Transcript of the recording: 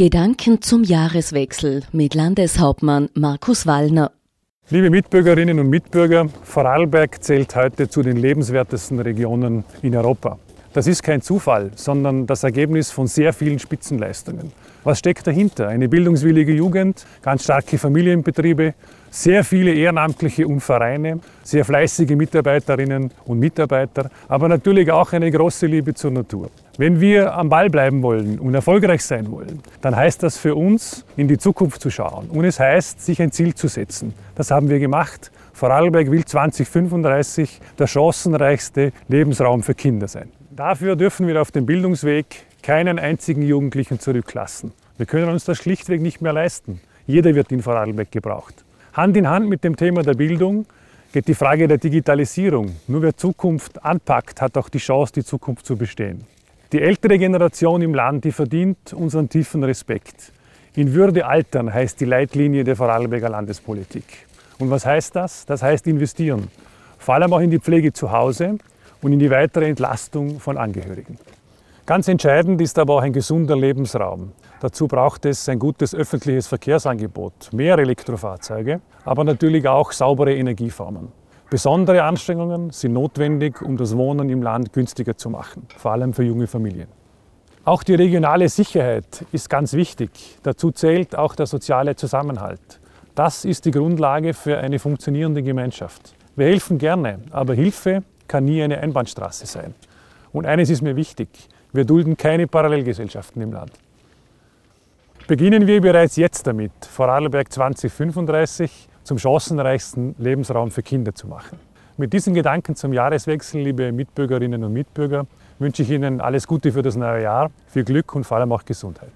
Gedanken zum Jahreswechsel mit Landeshauptmann Markus Wallner. Liebe Mitbürgerinnen und Mitbürger, Vorarlberg zählt heute zu den lebenswertesten Regionen in Europa. Das ist kein Zufall, sondern das Ergebnis von sehr vielen Spitzenleistungen. Was steckt dahinter? Eine bildungswillige Jugend, ganz starke Familienbetriebe, sehr viele Ehrenamtliche und Vereine, sehr fleißige Mitarbeiterinnen und Mitarbeiter, aber natürlich auch eine große Liebe zur Natur. Wenn wir am Ball bleiben wollen und erfolgreich sein wollen, dann heißt das für uns, in die Zukunft zu schauen. Und es heißt, sich ein Ziel zu setzen. Das haben wir gemacht. Vorarlberg will 2035 der chancenreichste Lebensraum für Kinder sein. Dafür dürfen wir auf dem Bildungsweg keinen einzigen Jugendlichen zurücklassen. Wir können uns das schlichtweg nicht mehr leisten. Jeder wird in Vorarlberg gebraucht. Hand in Hand mit dem Thema der Bildung geht die Frage der Digitalisierung. Nur wer Zukunft anpackt, hat auch die Chance, die Zukunft zu bestehen. Die ältere Generation im Land, die verdient unseren tiefen Respekt. In Würde altern heißt die Leitlinie der Vorarlberger Landespolitik. Und was heißt das? Das heißt investieren. Vor allem auch in die Pflege zu Hause, und in die weitere Entlastung von Angehörigen. Ganz entscheidend ist aber auch ein gesunder Lebensraum. Dazu braucht es ein gutes öffentliches Verkehrsangebot, mehr Elektrofahrzeuge, aber natürlich auch saubere Energieformen. Besondere Anstrengungen sind notwendig, um das Wohnen im Land günstiger zu machen, vor allem für junge Familien. Auch die regionale Sicherheit ist ganz wichtig. Dazu zählt auch der soziale Zusammenhalt. Das ist die Grundlage für eine funktionierende Gemeinschaft. Wir helfen gerne, aber Hilfe kann nie eine Einbahnstraße sein. Und eines ist mir wichtig, wir dulden keine Parallelgesellschaften im Land. Beginnen wir bereits jetzt damit, Vorarlberg 2035 zum chancenreichsten Lebensraum für Kinder zu machen. Mit diesen Gedanken zum Jahreswechsel, liebe Mitbürgerinnen und Mitbürger, wünsche ich Ihnen alles Gute für das neue Jahr, viel Glück und vor allem auch Gesundheit.